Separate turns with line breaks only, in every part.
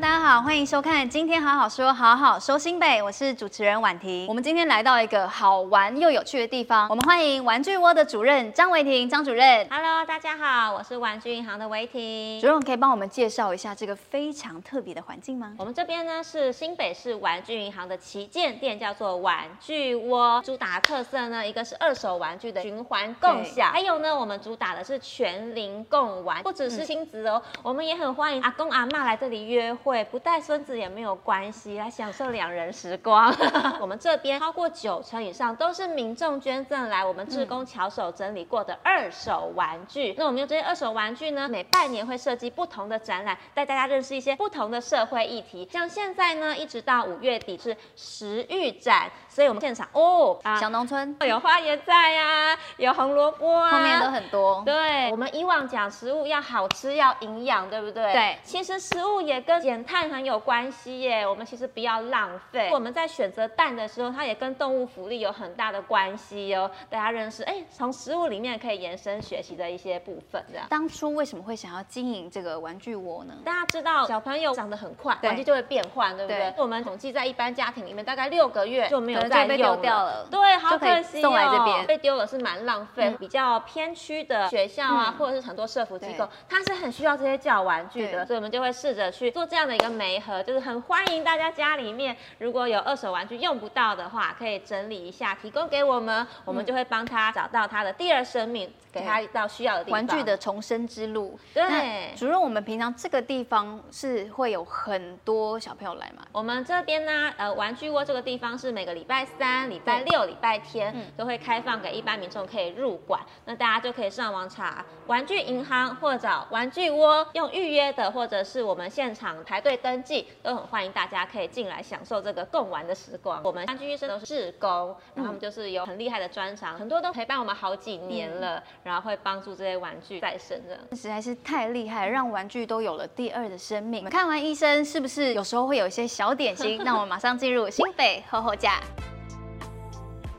大家好，欢迎收看今天好好说，好好说新北，我是主持人婉婷。我们今天来到一个好玩又有趣的地方，我们欢迎玩具窝的主任张维婷张主任。
Hello，大家好，我是玩具银行的维婷。
主任可以帮我们介绍一下这个非常特别的环境吗？
我们这边呢是新北市玩具银行的旗舰店，叫做玩具窝。主打特色呢，一个是二手玩具的循环共享，还有呢，我们主打的是全龄共玩，不只是亲子哦，嗯、我们也很欢迎阿公阿嬷来这里约会，不带孙子也没有关系，来享受两人时光。我们这边超过九成以上都是民众捐赠来我们志工巧手整理过的二手玩具。嗯、那我们用这些二手玩具呢，每半年会设计不同的展览，带大家认识一些不同的社会议题。像现在呢，一直到五月底是食育展，所以我们现场哦，啊
小农村
有花椰菜呀、啊，有红萝卜啊，
后面都很多。
对，我们以往讲食物要好吃要营养，对不对？
对，
其实食物也跟减碳很有关系耶。我们其实不要浪费。我们在选择蛋的时候，它也跟动物福利有很大的关系哦。大家认识，哎，从食物里面可以延伸学习的一些部分，这样。
当初为什么会想要经营这个玩具窝呢？
大家知道，小朋友长得很快，玩具就会变换，对不对？我们统计在一般家庭里面，大概六个月就没有再
丢掉了。
对，好可惜哦。
送来这边
被丢了是蛮浪费。比较偏区的学校啊，或者是很多社福机构，它是很需要这些旧玩具的，所以我们就会试着去做这样的一个媒盒，就是很欢迎大家家里面如果有二手玩具用不到的话，可以整理一下，提供给我们，我们就会帮他找到他的第二生命，给他到需要的地方。
玩具的重生之路。
对，
主任，我们平常这个地方是会有很多小朋友来嘛？
我们这边呢，呃，玩具窝这个地方是每个礼拜三、礼拜六、礼拜天都会开放给一般民众可以入馆，那大家就可以上网查玩具银行或者找玩具窝，用预约的或者是我们现场排队登记，都很欢迎大家可以进来享受这个共玩的时光。我们玩具医生都是志工，然后他们就是有很厉害的专长，很多都陪伴我们好几年了，然后会帮助这些玩具再生的，
实在是太厉害，让玩具都有了第二的生命。看完医生是不是有时候会有一些小点心？那我们马上进入新北厚厚呷。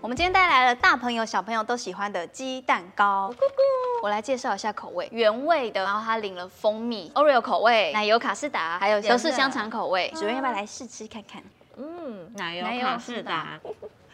我们今天带来了大朋友小朋友都喜欢的鸡蛋糕。咕咕，我来介绍一下口味，原味的，然后它淋了蜂蜜，Oreo 口味，奶油卡士达，还有德式香肠口味。主任要不要来试吃看看？
嗯，奶油卡士达。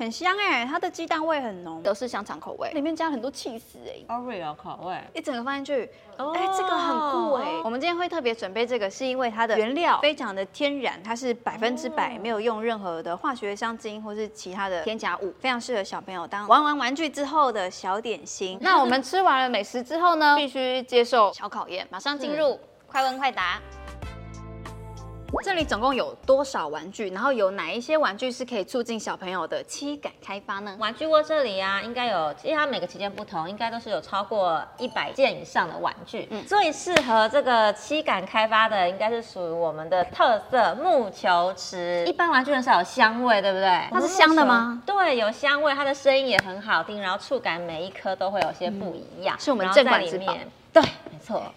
很香哎、欸，它的鸡蛋味很浓，都是香肠口味，里面加了很多起司哎
，Oreo 口味，
一整个放进去，哎、oh. 欸，这个很酷哎、欸。我们今天会特别准备这个，是因为它的原料非常的天然，它是百分之百没有用任何的化学香精或是其他的添加物，非常适合小朋友当玩完玩具之后的小点心。那我们吃完了美食之后呢，必须接受小考验，马上进入。快问快答。这里总共有多少玩具？然后有哪一些玩具是可以促进小朋友的七感开发呢？
玩具窝这里啊，应该有，因为它每个期间不同，应该都是有超过一百件以上的玩具。嗯，最适合这个七感开发的，应该是属于我们的特色木球池。一般玩具很少有香味，对不对？
它是香的吗？
对，有香味，它的声音也很好听，然后触感每一颗都会有些不一样。嗯、
是我们镇馆之
宝。对。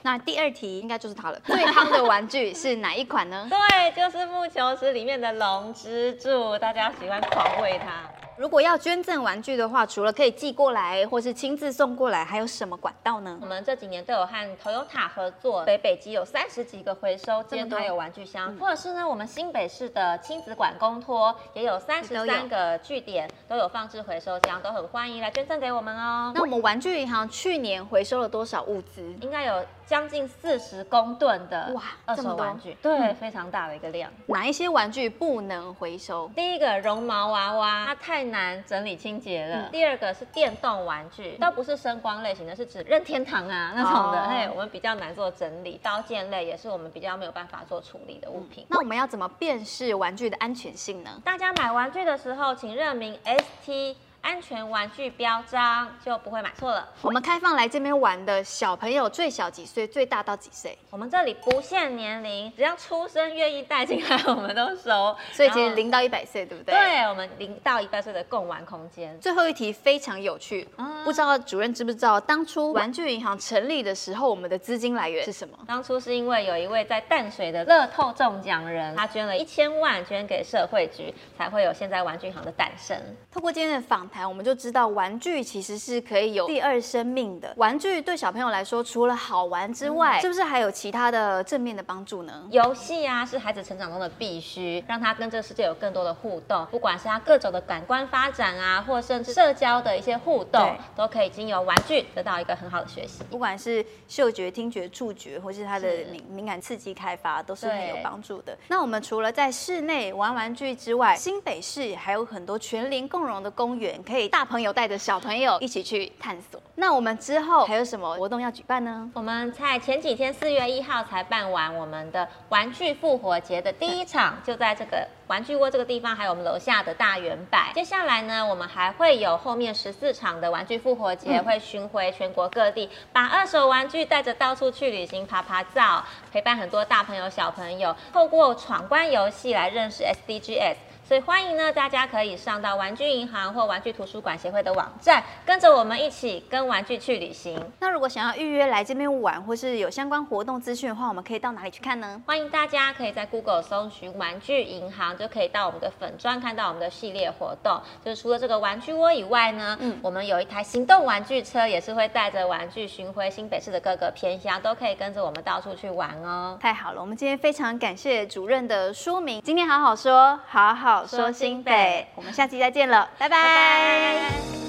那第二题应该就是它了。最夯的玩具是哪一款呢？
对，就是木球池里面的龙之柱，大家喜欢狂喂它。
如果要捐赠玩具的话，除了可以寄过来，或是亲自送过来，还有什么管道呢？
我们这几年都有和 Toyota 合作，北北基有三十几个回收间，它有玩具箱，或者是呢，我们新北市的亲子馆公托也有三十三个据点，都有放置回收箱，都很欢迎来捐赠给我们哦。
那我们玩具银行去年回收了多少物资？
应该有。将近四十公吨的哇，二手玩具，对，嗯、非常大的一个量。
哪一些玩具不能回收？
第一个绒毛娃娃，它太难整理清洁了。嗯、第二个是电动玩具，都不是声光类型的，是指任天堂啊那种的，嘿、哦，我们比较难做整理。刀剑类也是我们比较没有办法做处理的物品。
嗯、那我们要怎么辨识玩具的安全性呢？
大家买玩具的时候，请认明 ST。安全玩具标章就不会买错了。
我们开放来这边玩的小朋友最小几岁？最大到几岁？
我们这里不限年龄，只要出生愿意带进来，我们都收。
所以其实零到一百岁，对不对？
对，我们零到一百岁的共玩空间。
最后一题非常有趣，嗯、不知道主任知不知道，当初玩具银行成立的时候，我们的资金来源是什么？
当初是因为有一位在淡水的乐透中奖人，他捐了一千万捐给社会局，才会有现在玩具银行的诞生。
透过今天的访访谈，我们就知道玩具其实是可以有第二生命的。玩具对小朋友来说，除了好玩之外，嗯、是不是还有其他的正面的帮助呢？
游戏啊，是孩子成长中的必须，让他跟这个世界有更多的互动，不管是他各种的感官发展啊，或甚至社交的一些互动，都可以经由玩具得到一个很好的学习。
不管是嗅觉、听觉、触觉，或是他的敏敏感刺激开发，都是很有帮助的。那我们除了在室内玩玩具之外，新北市还有很多全龄共融的公园，可以大朋友带着小朋友一起去探索。那我们之后还有什么活动要举办呢？
我们在前几天四月一号才办完我们的玩具复活节的第一场，就在这个玩具窝这个地方，还有我们楼下的大圆柏。接下来呢，我们还会有后面十四场的玩具复活节，会巡回全国各地，把二手玩具带着到处去旅行、爬爬照，陪伴很多大朋友小朋友，透过闯关游戏来认识 SDGs。所以欢迎呢，大家可以上到玩具银行或玩具图书馆协会的网站，跟着我们一起跟玩具去旅行。
那如果想要预约来这边玩，或是有相关活动资讯的话，我们可以到哪里去看呢？
欢迎大家可以在 Google 搜寻玩具银行，就可以到我们的粉专看到我们的系列活动。就是除了这个玩具窝以外呢，嗯，我们有一台行动玩具车，也是会带着玩具巡回新北市的各个偏乡，都可以跟着我们到处去玩哦。
太好了，我们今天非常感谢主任的说明。今天好好说，好说新北，我们下期再见了，拜拜。